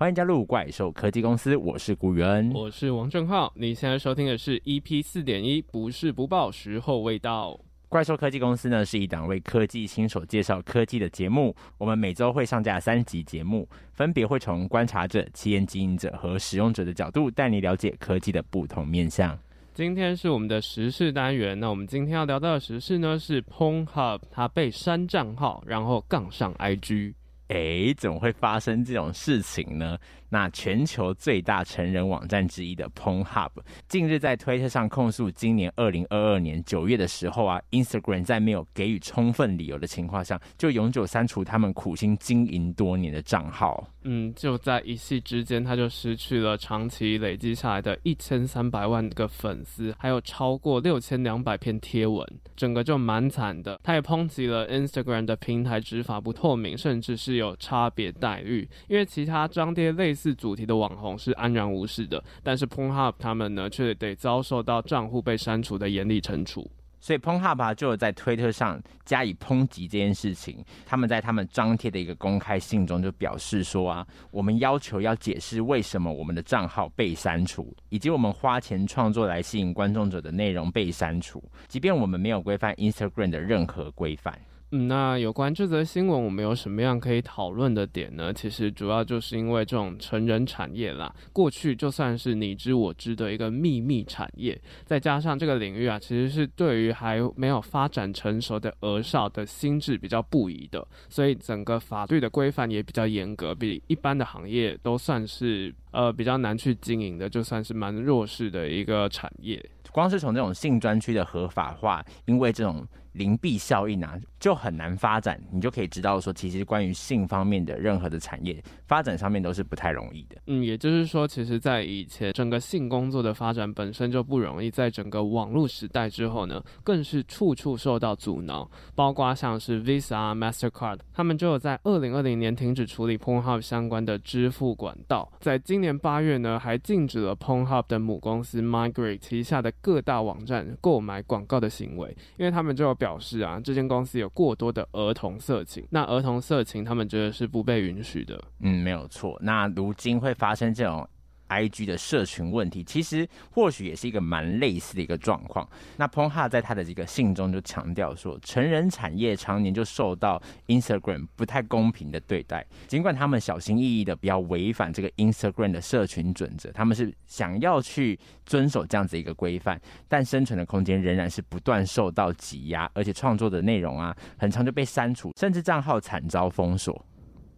欢迎加入怪兽科技公司，我是古元，我是王正浩。你现在收听的是 EP 四点一，不是不报，时候未到。怪兽科技公司呢是一档为科技新手介绍科技的节目，我们每周会上架三集节目，分别会从观察者、企业经营者和使用者的角度，带你了解科技的不同面向。今天是我们的时事单元，那我们今天要聊到的时事呢是 Pornhub 它被删账号，然后杠上 IG。诶，怎么会发生这种事情呢？那全球最大成人网站之一的 Pornhub 近日在推特上控诉，今年二零二二年九月的时候啊，Instagram 在没有给予充分理由的情况下，就永久删除他们苦心经营多年的账号。嗯，就在一夕之间，他就失去了长期累积下来的一千三百万个粉丝，还有超过六千两百篇贴文，整个就蛮惨的。他也抨击了 Instagram 的平台执法不透明，甚至是有差别待遇，因为其他张贴类似。次主题的网红是安然无事的，但是 Pon Hub 他们呢，却得遭受到账户被删除的严厉惩处。所以 Pon Hub 就有在推特上加以抨击这件事情。他们在他们张贴的一个公开信中就表示说啊，我们要求要解释为什么我们的账号被删除，以及我们花钱创作来吸引观众者的内容被删除，即便我们没有规范 Instagram 的任何规范。嗯，那有关这则新闻，我们有什么样可以讨论的点呢？其实主要就是因为这种成人产业啦，过去就算是你知我知的一个秘密产业，再加上这个领域啊，其实是对于还没有发展成熟的儿少的心智比较不宜的，所以整个法律的规范也比较严格，比一般的行业都算是呃比较难去经营的，就算是蛮弱势的一个产业。光是从这种性专区的合法化，因为这种。邻避效应啊，就很难发展。你就可以知道说，其实关于性方面的任何的产业发展上面都是不太容易的。嗯，也就是说，其实，在以前整个性工作的发展本身就不容易，在整个网络时代之后呢，更是处处受到阻挠。包括像是 Visa、Mastercard，他们就有在二零二零年停止处理 Pornhub 相关的支付管道。在今年八月呢，还禁止了 Pornhub 的母公司 Migrate 旗下的各大网站购买广告的行为，因为他们就有。表示啊，这间公司有过多的儿童色情，那儿童色情他们觉得是不被允许的。嗯，没有错。那如今会发生这种。IG 的社群问题，其实或许也是一个蛮类似的一个状况。那 Ponha 在他的这个信中就强调说，成人产业常年就受到 Instagram 不太公平的对待。尽管他们小心翼翼的不要违反这个 Instagram 的社群准则，他们是想要去遵守这样子一个规范，但生存的空间仍然是不断受到挤压，而且创作的内容啊，很长就被删除，甚至账号惨遭封锁。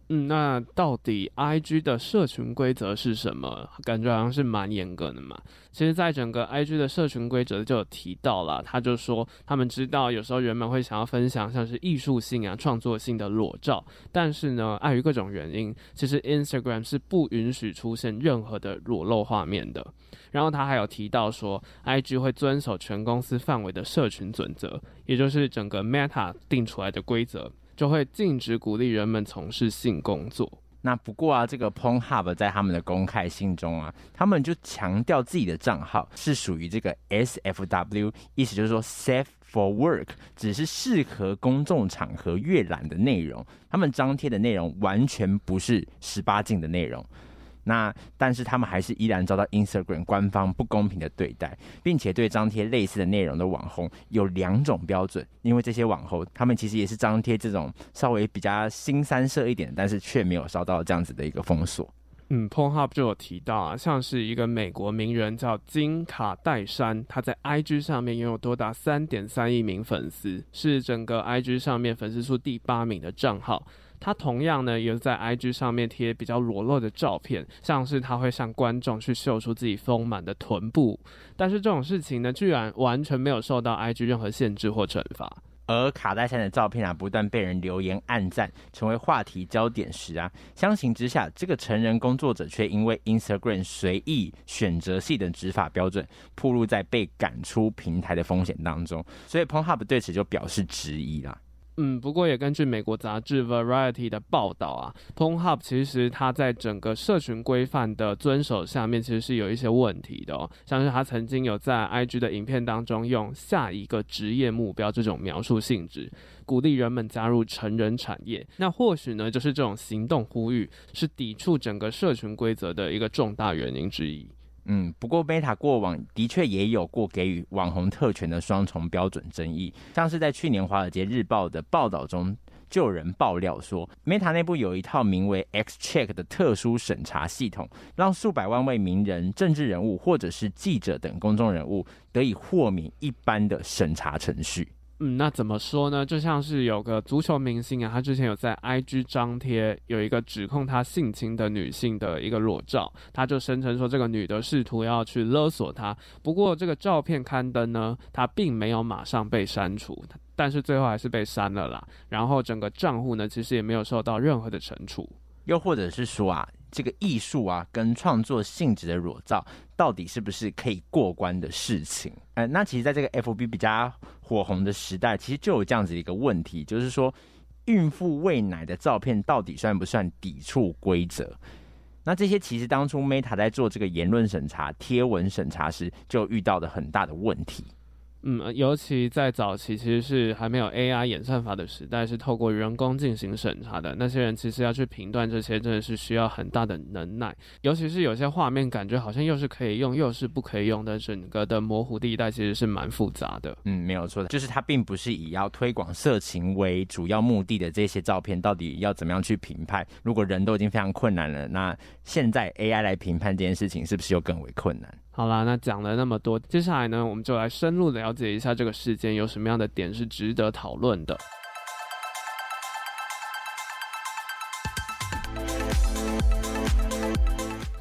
嗯，那到底 IG 的社群规则是什么？感觉好像是蛮严格的嘛。其实，在整个 IG 的社群规则就有提到了，他就说他们知道有时候人们会想要分享像是艺术性啊、创作性的裸照，但是呢，碍于各种原因，其实 Instagram 是不允许出现任何的裸露画面的。然后他还有提到说，IG 会遵守全公司范围的社群准则，也就是整个 Meta 定出来的规则。就会禁止鼓励人们从事性工作。那不过啊，这个 Pornhub 在他们的公开信中啊，他们就强调自己的账号是属于这个 SFW，意思就是说 Safe for Work，只是适合公众场合阅览的内容。他们张贴的内容完全不是十八禁的内容。那但是他们还是依然遭到 Instagram 官方不公平的对待，并且对张贴类似的内容的网红有两种标准，因为这些网红他们其实也是张贴这种稍微比较新三色一点，但是却没有遭到这样子的一个封锁。嗯 p o n h u b 就有提到啊，像是一个美国名人叫金卡戴珊，他在 IG 上面拥有多达三点三亿名粉丝，是整个 IG 上面粉丝数第八名的账号。他同样呢，也在 IG 上面贴比较裸露的照片，像是他会向观众去秀出自己丰满的臀部，但是这种事情呢，居然完全没有受到 IG 任何限制或惩罚。而卡戴珊的照片啊，不断被人留言暗赞，成为话题焦点时啊，相形之下，这个成人工作者却因为 Instagram 随意选择性的执法标准，暴露在被赶出平台的风险当中，所以 Pon Hub 对此就表示质疑啦。嗯，不过也根据美国杂志 Variety 的报道啊，Pornhub 其实它在整个社群规范的遵守下面，其实是有一些问题的哦。像是他曾经有在 IG 的影片当中用下一个职业目标这种描述性质，鼓励人们加入成人产业。那或许呢，就是这种行动呼吁是抵触整个社群规则的一个重大原因之一。嗯，不过 Meta 过往的确也有过给予网红特权的双重标准争议，像是在去年《华尔街日报》的报道中，就有人爆料说，Meta 内部有一套名为 XCheck 的特殊审查系统，让数百万位名人、政治人物或者是记者等公众人物得以豁免一般的审查程序。嗯，那怎么说呢？就像是有个足球明星啊，他之前有在 IG 张贴有一个指控他性侵的女性的一个裸照，他就声称说这个女的试图要去勒索他。不过这个照片刊登呢，他并没有马上被删除，但是最后还是被删了啦。然后整个账户呢，其实也没有受到任何的惩处。又或者是说啊，这个艺术啊跟创作性质的裸照，到底是不是可以过关的事情？呃，那其实在这个 FB 比较火红的时代，其实就有这样子一个问题，就是说孕妇喂奶的照片到底算不算抵触规则？那这些其实当初 Meta 在做这个言论审查、贴文审查时，就遇到的很大的问题。嗯，尤其在早期，其实是还没有 AI 演算法的时代，是透过人工进行审查的。那些人其实要去评断这些，真的是需要很大的能耐。尤其是有些画面，感觉好像又是可以用，又是不可以用的，整个的模糊地带其实是蛮复杂的。嗯，没有错的，就是它并不是以要推广色情为主要目的的这些照片，到底要怎么样去评判？如果人都已经非常困难了，那现在 AI 来评判这件事情，是不是又更为困难？好啦，那讲了那么多，接下来呢，我们就来深入了解一下这个事件有什么样的点是值得讨论的。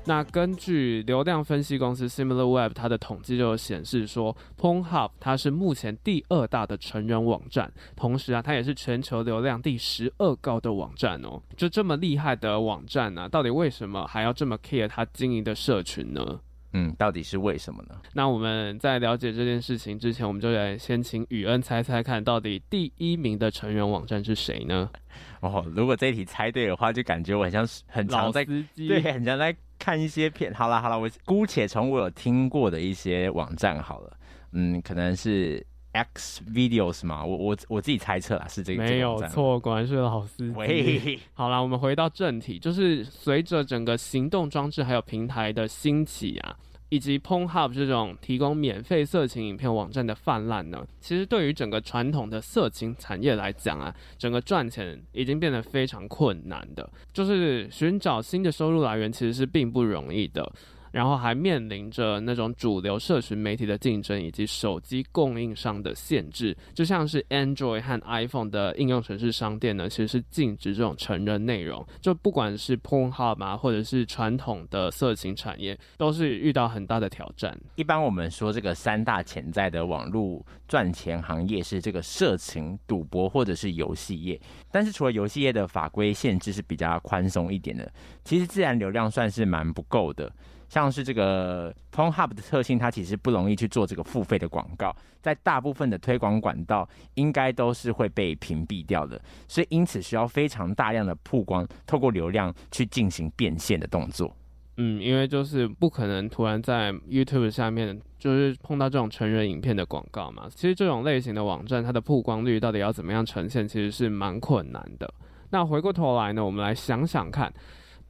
那根据流量分析公司 SimilarWeb 它的统计就显示说，Pornhub 它是目前第二大的成人网站，同时啊，它也是全球流量第十二高的网站哦。就这么厉害的网站呢、啊，到底为什么还要这么 care 它经营的社群呢？嗯，到底是为什么呢？那我们在了解这件事情之前，我们就来先请雨恩猜猜看，到底第一名的成员网站是谁呢？哦，如果这一题猜对的话，就感觉我很像很常在 对，很常在看一些片。好了好了，我姑且从我有听过的一些网站好了，嗯，可能是 X Videos 嘛，我我我自己猜测啦，是这个没有错，果然是老司机。喂，好啦，我们回到正题，就是随着整个行动装置还有平台的兴起啊。以及 Pornhub 这种提供免费色情影片网站的泛滥呢，其实对于整个传统的色情产业来讲啊，整个赚钱已经变得非常困难的，就是寻找新的收入来源其实是并不容易的。然后还面临着那种主流社群媒体的竞争，以及手机供应商的限制，就像是 Android 和 iPhone 的应用程式商店呢，其实是禁止这种成人内容。就不管是 Pornhub 啊，或者是传统的色情产业，都是遇到很大的挑战。一般我们说这个三大潜在的网络赚钱行业是这个色情、赌博或者是游戏业。但是除了游戏业的法规限制是比较宽松一点的，其实自然流量算是蛮不够的。像是这个 Pornhub 的特性，它其实不容易去做这个付费的广告，在大部分的推广管道应该都是会被屏蔽掉的，所以因此需要非常大量的曝光，透过流量去进行变现的动作。嗯，因为就是不可能突然在 YouTube 下面就是碰到这种成人影片的广告嘛。其实这种类型的网站，它的曝光率到底要怎么样呈现，其实是蛮困难的。那回过头来呢，我们来想想看。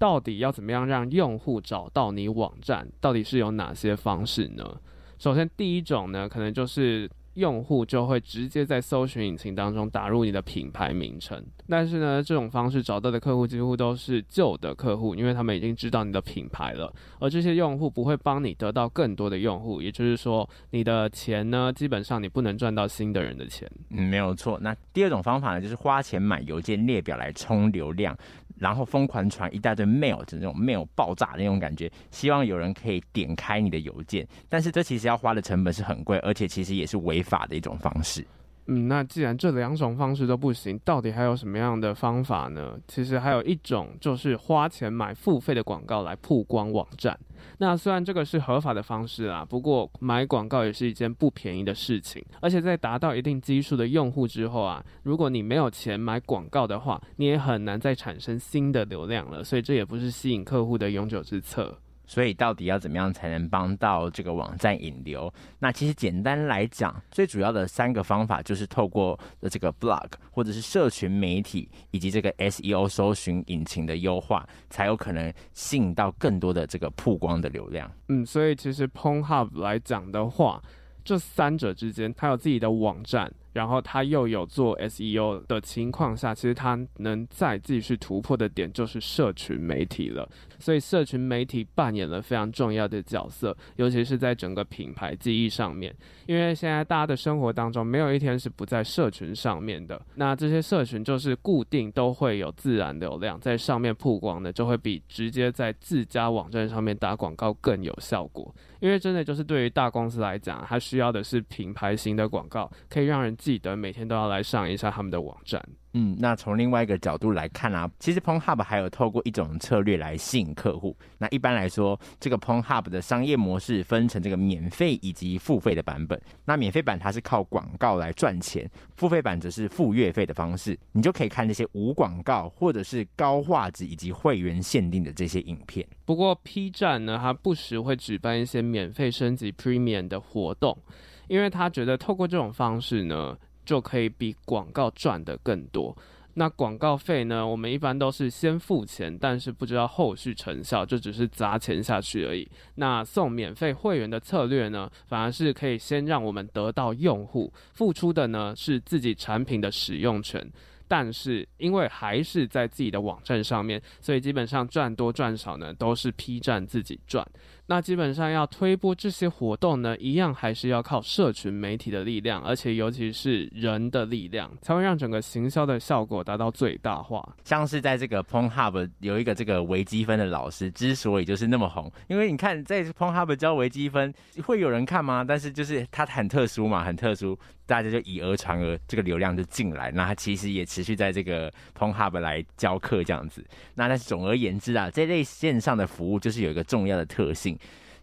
到底要怎么样让用户找到你网站？到底是有哪些方式呢？首先，第一种呢，可能就是。用户就会直接在搜寻引擎当中打入你的品牌名称，但是呢，这种方式找到的客户几乎都是旧的客户，因为他们已经知道你的品牌了，而这些用户不会帮你得到更多的用户，也就是说，你的钱呢，基本上你不能赚到新的人的钱。嗯，没有错。那第二种方法呢，就是花钱买邮件列表来充流量，然后疯狂传一大堆 mail，就那种 mail 爆炸的那种感觉，希望有人可以点开你的邮件。但是这其实要花的成本是很贵，而且其实也是违法的一种方式。嗯，那既然这两种方式都不行，到底还有什么样的方法呢？其实还有一种，就是花钱买付费的广告来曝光网站。那虽然这个是合法的方式啊，不过买广告也是一件不便宜的事情。而且在达到一定基数的用户之后啊，如果你没有钱买广告的话，你也很难再产生新的流量了。所以这也不是吸引客户的永久之策。所以到底要怎么样才能帮到这个网站引流？那其实简单来讲，最主要的三个方法就是透过这个 blog 或者是社群媒体，以及这个 SEO 搜寻引擎的优化，才有可能吸引到更多的这个曝光的流量。嗯，所以其实 Pornhub 来讲的话，这三者之间，它有自己的网站。然后他又有做 SEO 的情况下，其实他能再继续突破的点就是社群媒体了。所以社群媒体扮演了非常重要的角色，尤其是在整个品牌记忆上面。因为现在大家的生活当中没有一天是不在社群上面的。那这些社群就是固定都会有自然流量在上面曝光的，就会比直接在自家网站上面打广告更有效果。因为真的就是对于大公司来讲，它需要的是品牌型的广告，可以让人记得每天都要来上一下他们的网站。嗯，那从另外一个角度来看啊，其实 Pornhub 还有透过一种策略来吸引客户。那一般来说，这个 Pornhub 的商业模式分成这个免费以及付费的版本。那免费版它是靠广告来赚钱，付费版则是付月费的方式，你就可以看这些无广告或者是高画质以及会员限定的这些影片。不过 P 站呢，它不时会举办一些免费升级 Premium 的活动，因为他觉得透过这种方式呢。就可以比广告赚得更多。那广告费呢？我们一般都是先付钱，但是不知道后续成效，就只是砸钱下去而已。那送免费会员的策略呢，反而是可以先让我们得到用户，付出的呢是自己产品的使用权。但是因为还是在自己的网站上面，所以基本上赚多赚少呢，都是 P 站自己赚。那基本上要推播这些活动呢，一样还是要靠社群媒体的力量，而且尤其是人的力量，才会让整个行销的效果达到最大化。像是在这个 Pornhub 有一个这个微积分的老师，之所以就是那么红，因为你看在 Pornhub 教微积分，会有人看吗？但是就是它很特殊嘛，很特殊，大家就以讹传讹，这个流量就进来。那他其实也持续在这个 Pornhub 来教课这样子。那但是总而言之啊，这类线上的服务就是有一个重要的特性。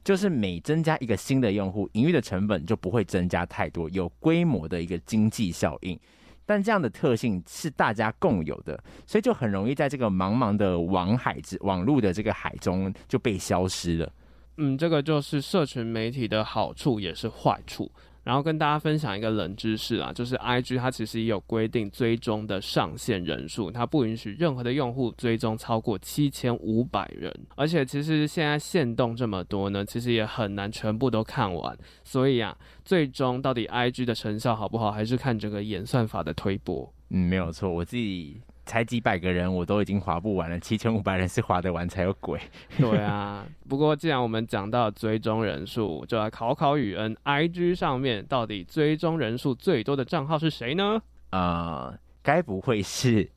就是每增加一个新的用户，营运的成本就不会增加太多，有规模的一个经济效应。但这样的特性是大家共有的，所以就很容易在这个茫茫的网海之网络的这个海中就被消失了。嗯，这个就是社群媒体的好处，也是坏处。然后跟大家分享一个冷知识啊，就是 IG 它其实也有规定追踪的上限人数，它不允许任何的用户追踪超过七千五百人。而且其实现在限动这么多呢，其实也很难全部都看完。所以啊，最终到底 IG 的成效好不好，还是看这个演算法的推波。嗯，没有错，我自己。才几百个人，我都已经划不完了。七千五百人是划得完才有鬼。对啊，不过既然我们讲到追踪人数，就来考考宇恩，IG 上面到底追踪人数最多的账号是谁呢？呃，该不会是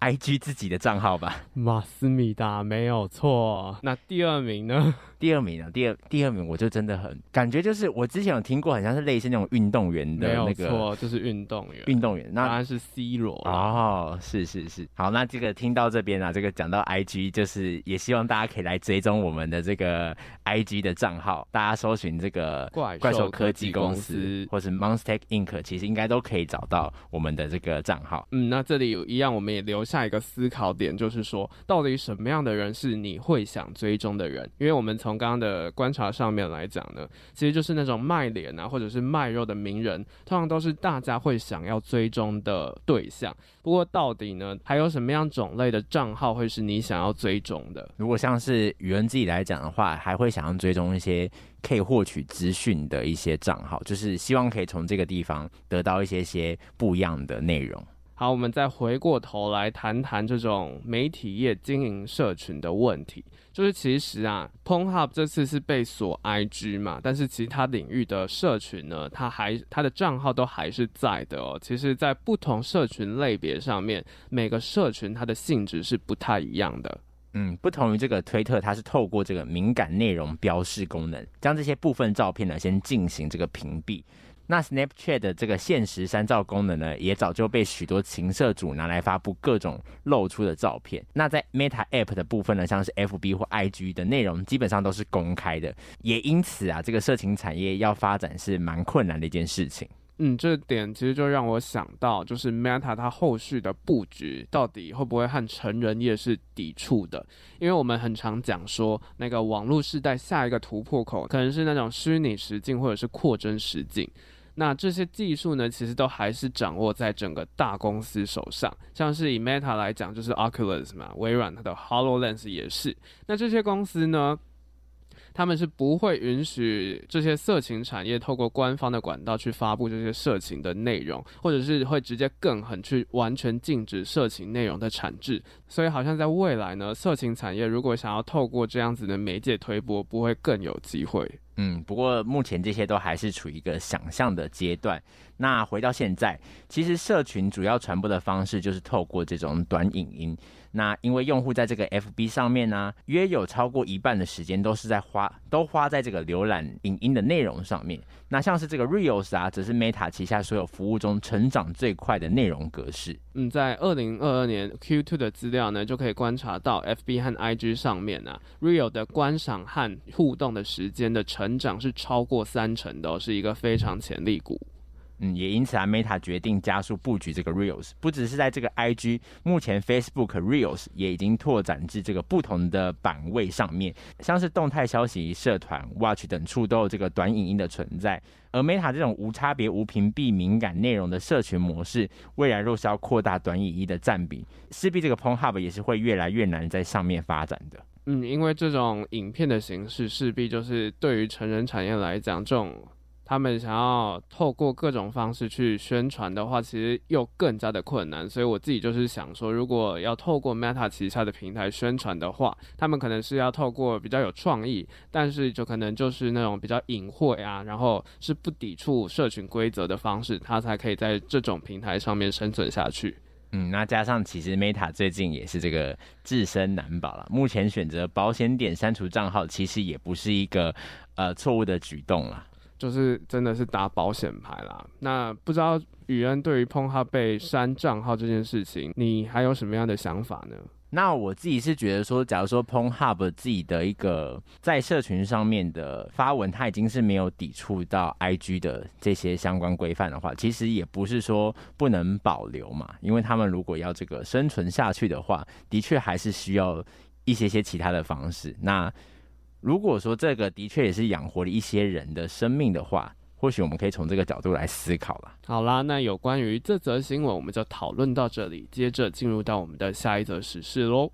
IG 自己的账号吧？马思密达没有错。那第二名呢？第二名啊，第二第二名我就真的很感觉就是我之前有听过，好像是类似那种运动员的那个，没错，就是运动员，运动员，那当然是 C 罗哦，是是是，好，那这个听到这边啊，这个讲到 IG，就是也希望大家可以来追踪我们的这个 IG 的账号，大家搜寻这个怪怪兽科技公司，或是 Monster Inc，其实应该都可以找到我们的这个账号。嗯，那这里有一样，我们也留下一个思考点，就是说到底什么样的人是你会想追踪的人？因为我们从从刚刚的观察上面来讲呢，其实就是那种卖脸啊，或者是卖肉的名人，通常都是大家会想要追踪的对象。不过到底呢，还有什么样种类的账号会是你想要追踪的？如果像是宇恩自己来讲的话，还会想要追踪一些可以获取资讯的一些账号，就是希望可以从这个地方得到一些些不一样的内容。好，我们再回过头来谈谈这种媒体业经营社群的问题。就是其实啊，Pornhub 这次是被锁 IG 嘛，但是其他领域的社群呢，它还它的账号都还是在的哦。其实，在不同社群类别上面，每个社群它的性质是不太一样的。嗯，不同于这个推特，它是透过这个敏感内容标示功能，将这些部分照片呢先进行这个屏蔽。那 Snapchat 的这个限时删照功能呢，也早就被许多情色主拿来发布各种露出的照片。那在 Meta App 的部分呢，像是 FB 或 IG 的内容，基本上都是公开的。也因此啊，这个色情产业要发展是蛮困难的一件事情。嗯，这点其实就让我想到，就是 Meta 它后续的布局到底会不会和成人业是抵触的？因为我们很常讲说，那个网络时代下一个突破口可能是那种虚拟实境或者是扩增实境。那这些技术呢，其实都还是掌握在整个大公司手上。像是以 Meta 来讲，就是 Oculus 嘛，微软它的 HoloLens 也是。那这些公司呢，他们是不会允许这些色情产业透过官方的管道去发布这些色情的内容，或者是会直接更狠去完全禁止色情内容的产制。所以好像在未来呢，色情产业如果想要透过这样子的媒介推播，不会更有机会。嗯，不过目前这些都还是处于一个想象的阶段。那回到现在，其实社群主要传播的方式就是透过这种短影音。那因为用户在这个 FB 上面呢、啊，约有超过一半的时间都是在花，都花在这个浏览影音的内容上面。那像是这个 Reels 啊，则是 Meta 旗下所有服务中成长最快的内容格式。嗯，在二零二二年 Q2 的资料呢，就可以观察到 FB 和 IG 上面啊 Reels 的观赏和互动的时间的成长是超过三成的、是一个非常潜力股。嗯，也因此啊，Meta 决定加速布局这个 Reels，不只是在这个 IG，目前 Facebook Reels 也已经拓展至这个不同的版位上面，像是动态消息、社团、Watch 等处都有这个短影音的存在。而 Meta 这种无差别、无屏蔽、敏感内容的社群模式，未来若是要扩大短影音的占比，势必这个 Pornhub 也是会越来越难在上面发展的。嗯，因为这种影片的形式，势必就是对于成人产业来讲，这种。他们想要透过各种方式去宣传的话，其实又更加的困难。所以我自己就是想说，如果要透过 Meta 旗下的平台宣传的话，他们可能是要透过比较有创意，但是就可能就是那种比较隐晦啊，然后是不抵触社群规则的方式，它才可以在这种平台上面生存下去。嗯，那加上其实 Meta 最近也是这个自身难保了，目前选择保险点删除账号，其实也不是一个呃错误的举动了。就是真的是打保险牌啦。那不知道宇恩对于 Pornhub 被删账号这件事情，你还有什么样的想法呢？那我自己是觉得说，假如说 Pornhub 自己的一个在社群上面的发文，它已经是没有抵触到 IG 的这些相关规范的话，其实也不是说不能保留嘛。因为他们如果要这个生存下去的话，的确还是需要一些些其他的方式。那如果说这个的确也是养活了一些人的生命的话，或许我们可以从这个角度来思考了。好啦，那有关于这则新闻，我们就讨论到这里，接着进入到我们的下一则时事喽。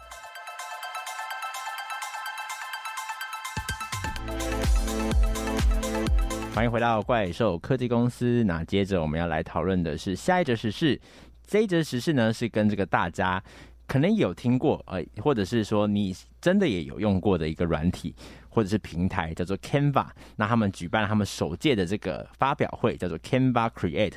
欢迎回到怪兽科技公司。那接着我们要来讨论的是下一则时事。这一则时事呢，是跟这个大家。可能有听过，呃，或者是说你真的也有用过的一个软体或者是平台，叫做 Canva。那他们举办了他们首届的这个发表会，叫做 Canva Create。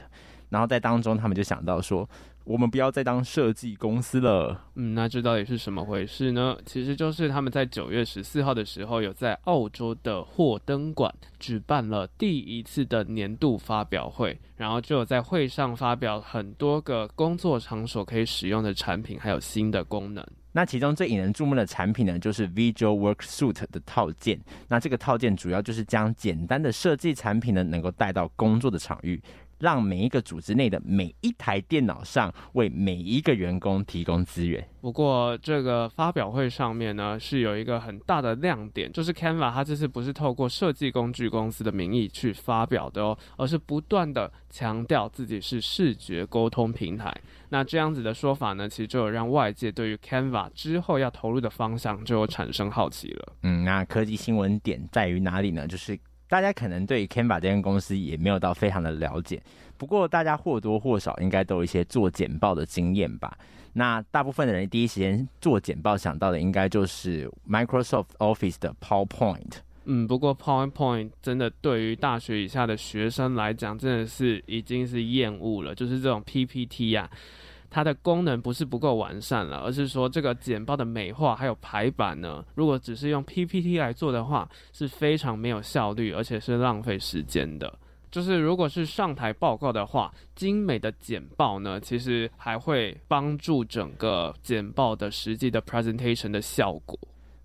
然后在当中，他们就想到说，我们不要再当设计公司了。嗯，那这到底是什么回事呢？其实就是他们在九月十四号的时候，有在澳洲的霍登馆举办了第一次的年度发表会，然后就有在会上发表很多个工作场所可以使用的产品，还有新的功能。那其中最引人注目的产品呢，就是 Visual Work Suite 的套件。那这个套件主要就是将简单的设计产品呢，能够带到工作的场域。让每一个组织内的每一台电脑上为每一个员工提供资源。不过，这个发表会上面呢，是有一个很大的亮点，就是 Canva 它这次不是透过设计工具公司的名义去发表的哦，而是不断的强调自己是视觉沟通平台。那这样子的说法呢，其实就有让外界对于 Canva 之后要投入的方向就有产生好奇了。嗯，那科技新闻点在于哪里呢？就是。大家可能对 Canva 这间公司也没有到非常的了解，不过大家或多或少应该都有一些做简报的经验吧。那大部分的人第一时间做简报想到的应该就是 Microsoft Office 的 PowerPoint。嗯，不过 PowerPoint 真的对于大学以下的学生来讲，真的是已经是厌恶了，就是这种 PPT 呀、啊。它的功能不是不够完善了，而是说这个简报的美化还有排版呢，如果只是用 PPT 来做的话，是非常没有效率，而且是浪费时间的。就是如果是上台报告的话，精美的简报呢，其实还会帮助整个简报的实际的 presentation 的效果。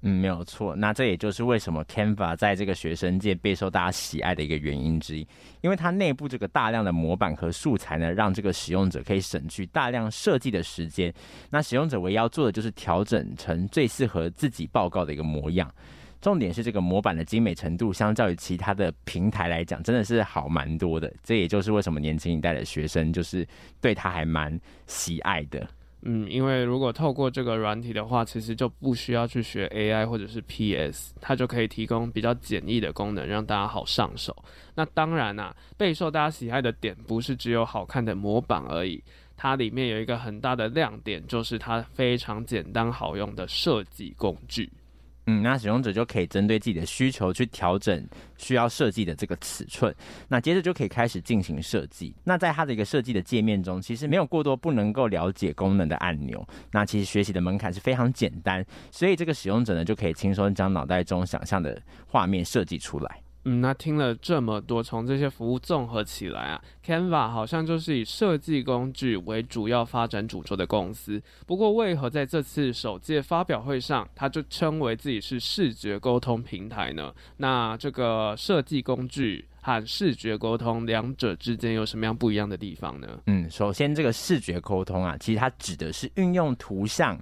嗯，没有错。那这也就是为什么 Canva 在这个学生界备受大家喜爱的一个原因之一，因为它内部这个大量的模板和素材呢，让这个使用者可以省去大量设计的时间。那使用者唯一要做的就是调整成最适合自己报告的一个模样。重点是这个模板的精美程度，相较于其他的平台来讲，真的是好蛮多的。这也就是为什么年轻一代的学生就是对他还蛮喜爱的。嗯，因为如果透过这个软体的话，其实就不需要去学 AI 或者是 PS，它就可以提供比较简易的功能，让大家好上手。那当然啊，备受大家喜爱的点不是只有好看的模板而已，它里面有一个很大的亮点，就是它非常简单好用的设计工具。嗯，那使用者就可以针对自己的需求去调整需要设计的这个尺寸，那接着就可以开始进行设计。那在它的一个设计的界面中，其实没有过多不能够了解功能的按钮。那其实学习的门槛是非常简单，所以这个使用者呢就可以轻松将脑袋中想象的画面设计出来。嗯，那听了这么多，从这些服务综合起来啊，Canva 好像就是以设计工具为主要发展主轴的公司。不过，为何在这次首届发表会上，它就称为自己是视觉沟通平台呢？那这个设计工具和视觉沟通两者之间有什么样不一样的地方呢？嗯，首先这个视觉沟通啊，其实它指的是运用图像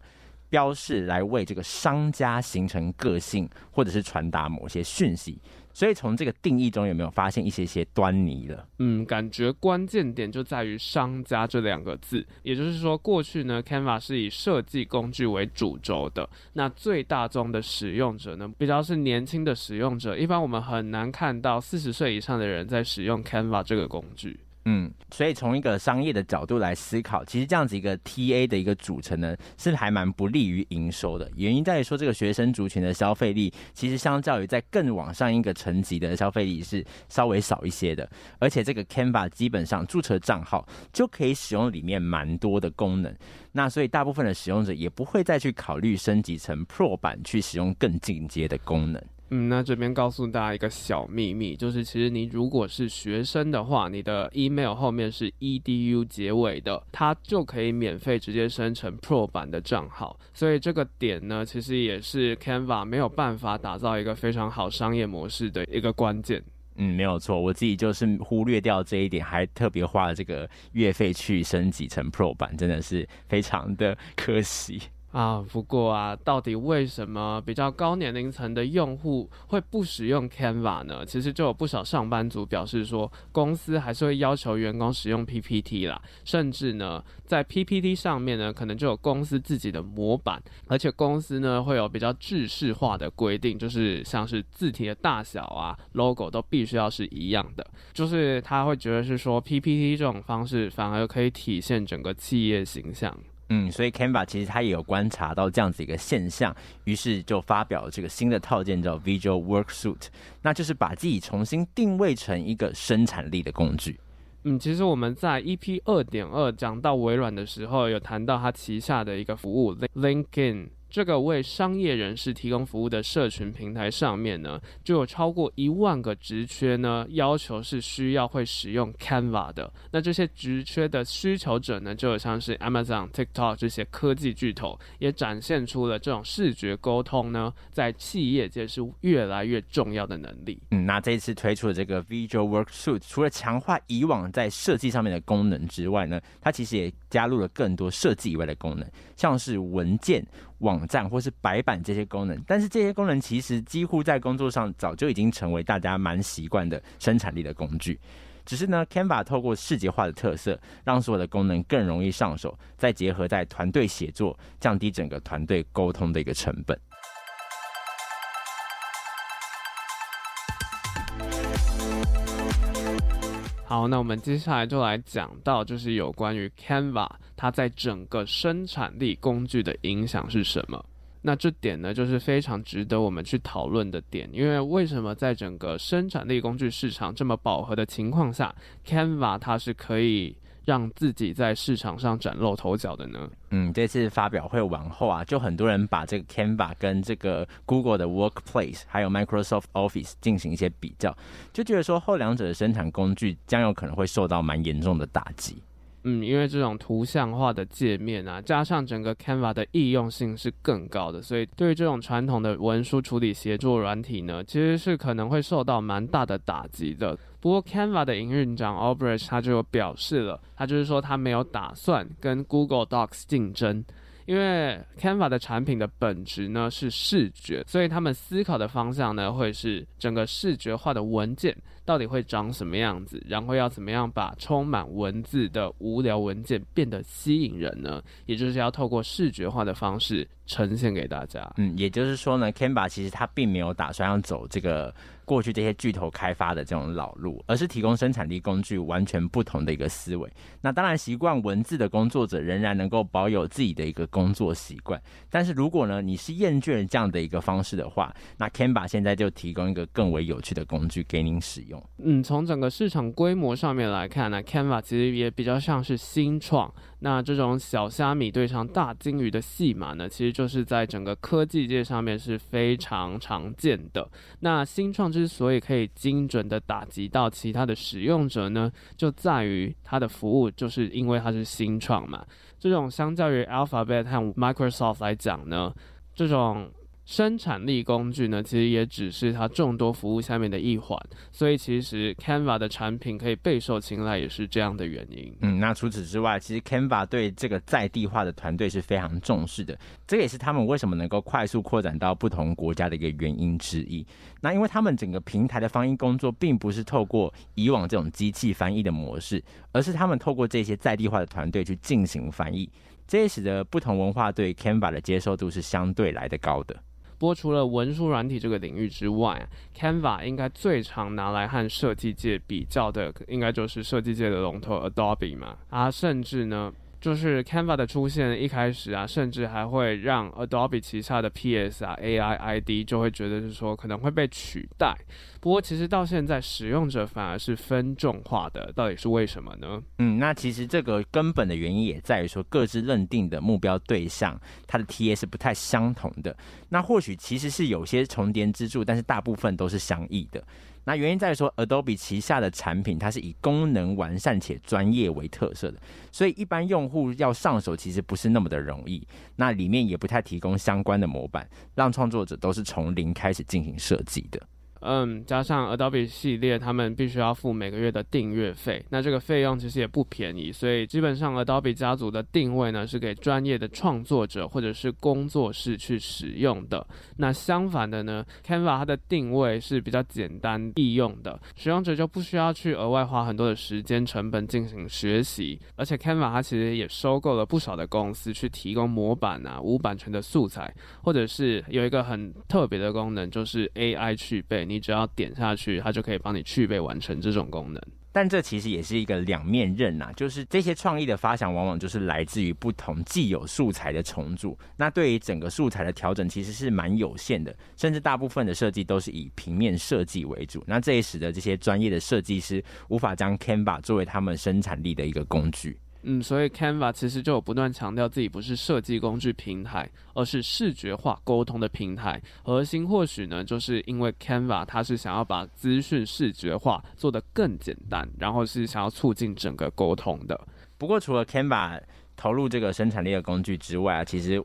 标示来为这个商家形成个性，或者是传达某些讯息。所以从这个定义中有没有发现一些些端倪了？嗯，感觉关键点就在于“商家”这两个字。也就是说，过去呢，Canva 是以设计工具为主轴的。那最大宗的使用者呢，比较是年轻的使用者。一般我们很难看到四十岁以上的人在使用 Canva 这个工具。嗯，所以从一个商业的角度来思考，其实这样子一个 TA 的一个组成呢，是还蛮不利于营收的。原因在于说，这个学生族群的消费力，其实相较于在更往上一个层级的消费力是稍微少一些的。而且这个 Canva 基本上注册账号就可以使用里面蛮多的功能，那所以大部分的使用者也不会再去考虑升级成 Pro 版去使用更进阶的功能。嗯，那这边告诉大家一个小秘密，就是其实你如果是学生的话，你的 email 后面是 edu 结尾的，它就可以免费直接生成 Pro 版的账号。所以这个点呢，其实也是 Canva 没有办法打造一个非常好商业模式的一个关键。嗯，没有错，我自己就是忽略掉这一点，还特别花了这个月费去升级成 Pro 版，真的是非常的 可惜。啊，不过啊，到底为什么比较高年龄层的用户会不使用 Canva 呢？其实就有不少上班族表示说，公司还是会要求员工使用 PPT 啦，甚至呢，在 PPT 上面呢，可能就有公司自己的模板，而且公司呢会有比较制式化的规定，就是像是字体的大小啊、logo 都必须要是一样的，就是他会觉得是说 PPT 这种方式反而可以体现整个企业形象。嗯，所以 Canva 其实它也有观察到这样子一个现象，于是就发表了这个新的套件叫 Visual Worksuit，那就是把自己重新定位成一个生产力的工具。嗯，其实我们在 EP 二点二讲到微软的时候，有谈到它旗下的一个服务 LinkedIn。这个为商业人士提供服务的社群平台上面呢，就有超过一万个职缺呢，要求是需要会使用 Canva 的。那这些职缺的需求者呢，就像是 Amazon、TikTok 这些科技巨头，也展现出了这种视觉沟通呢，在企业界是越来越重要的能力。嗯，那这一次推出的这个 Visual Work Suite，除了强化以往在设计上面的功能之外呢，它其实也加入了更多设计以外的功能，像是文件。网站或是白板这些功能，但是这些功能其实几乎在工作上早就已经成为大家蛮习惯的生产力的工具。只是呢，Canva 透过视觉化的特色，让所有的功能更容易上手，再结合在团队写作，降低整个团队沟通的一个成本。好，那我们接下来就来讲到，就是有关于 Canva 它在整个生产力工具的影响是什么？那这点呢，就是非常值得我们去讨论的点。因为为什么在整个生产力工具市场这么饱和的情况下，Canva 它是可以让自己在市场上崭露头角的呢？嗯，这次发表会完后啊，就很多人把这个 Canva 跟这个 Google 的 Workplace 还有 Microsoft Office 进行一些比较，就觉得说后两者的生产工具将有可能会受到蛮严重的打击。嗯，因为这种图像化的界面啊，加上整个 Canva 的易用性是更高的，所以对于这种传统的文书处理协作软体呢，其实是可能会受到蛮大的打击的。不过 Canva 的营运长 Albrecht 他就表示了，他就是说他没有打算跟 Google Docs 竞争。因为 Canva 的产品的本质呢是视觉，所以他们思考的方向呢会是整个视觉化的文件到底会长什么样子，然后要怎么样把充满文字的无聊文件变得吸引人呢？也就是要透过视觉化的方式呈现给大家。嗯，也就是说呢，Canva 其实他并没有打算要走这个。过去这些巨头开发的这种老路，而是提供生产力工具完全不同的一个思维。那当然，习惯文字的工作者仍然能够保有自己的一个工作习惯。但是如果呢，你是厌倦这样的一个方式的话，那 Canva 现在就提供一个更为有趣的工具给您使用。嗯，从整个市场规模上面来看呢，Canva 其实也比较像是新创。那这种小虾米对上大鲸鱼的戏码呢，其实就是在整个科技界上面是非常常见的。那新创之所以可以精准的打击到其他的使用者呢，就在于它的服务，就是因为它是新创嘛。这种相较于 Alphabet 和 Microsoft 来讲呢，这种。生产力工具呢，其实也只是它众多服务下面的一环，所以其实 Canva 的产品可以备受青睐，也是这样的原因。嗯，那除此之外，其实 Canva 对这个在地化的团队是非常重视的，这也是他们为什么能够快速扩展到不同国家的一个原因之一。那因为他们整个平台的翻译工作，并不是透过以往这种机器翻译的模式，而是他们透过这些在地化的团队去进行翻译，这也使得不同文化对 Canva 的接受度是相对来的高的。不过，除了文书软体这个领域之外，Canva 应该最常拿来和设计界比较的，应该就是设计界的龙头 Adobe 嘛。啊，甚至呢。就是 Canva 的出现，一开始啊，甚至还会让 Adobe 旗下的 PS 啊 AI ID 就会觉得是说可能会被取代。不过其实到现在，使用者反而是分众化的，到底是为什么呢？嗯，那其实这个根本的原因也在于说，各自认定的目标对象，它的 TA 是不太相同的。那或许其实是有些重叠之处，但是大部分都是相异的。那原因在于说，Adobe 旗下的产品它是以功能完善且专业为特色的，所以一般用户要上手其实不是那么的容易。那里面也不太提供相关的模板，让创作者都是从零开始进行设计的。嗯，加上 Adobe 系列，他们必须要付每个月的订阅费，那这个费用其实也不便宜，所以基本上 Adobe 家族的定位呢，是给专业的创作者或者是工作室去使用的。那相反的呢，Canva 它的定位是比较简单易用的，使用者就不需要去额外花很多的时间成本进行学习，而且 Canva 它其实也收购了不少的公司去提供模板啊、无版权的素材，或者是有一个很特别的功能，就是 AI 去背。你只要点下去，它就可以帮你去背完成这种功能。但这其实也是一个两面刃呐，就是这些创意的发想往往就是来自于不同既有素材的重组。那对于整个素材的调整其实是蛮有限的，甚至大部分的设计都是以平面设计为主。那这也使得这些专业的设计师无法将 Canva 作为他们生产力的一个工具。嗯，所以 Canva 其实就有不断强调自己不是设计工具平台，而是视觉化沟通的平台。核心或许呢，就是因为 Canva 它是想要把资讯视觉化做得更简单，然后是想要促进整个沟通的。不过，除了 Canva 投入这个生产力的工具之外啊，其实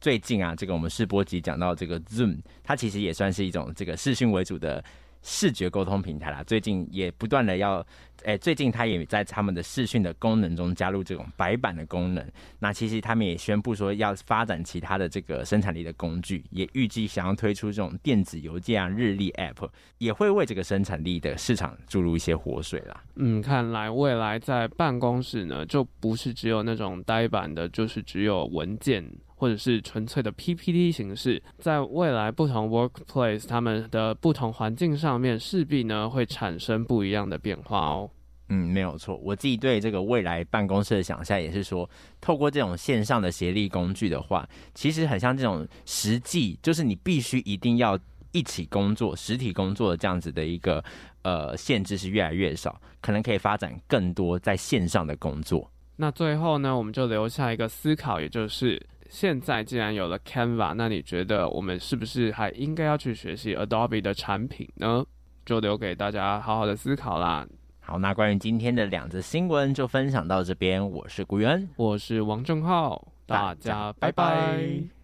最近啊，这个我们试播集讲到这个 Zoom，它其实也算是一种这个视讯为主的。视觉沟通平台啦，最近也不断的要，哎、最近他也在他们的视讯的功能中加入这种白板的功能。那其实他们也宣布说要发展其他的这个生产力的工具，也预计想要推出这种电子邮件啊、日历 App，也会为这个生产力的市场注入一些活水啦。嗯，看来未来在办公室呢，就不是只有那种呆板的，就是只有文件。或者是纯粹的 PPT 形式，在未来不同 workplace 他们的不同环境上面，势必呢会产生不一样的变化哦。嗯，没有错，我自己对这个未来办公室的想象也是说，透过这种线上的协力工具的话，其实很像这种实际，就是你必须一定要一起工作、实体工作的这样子的一个呃限制是越来越少，可能可以发展更多在线上的工作。那最后呢，我们就留下一个思考，也就是现在既然有了 Canva，那你觉得我们是不是还应该要去学习 Adobe 的产品呢？就留给大家好好的思考啦。好，那关于今天的两则新闻就分享到这边。我是古元，我是王正浩，大家拜拜。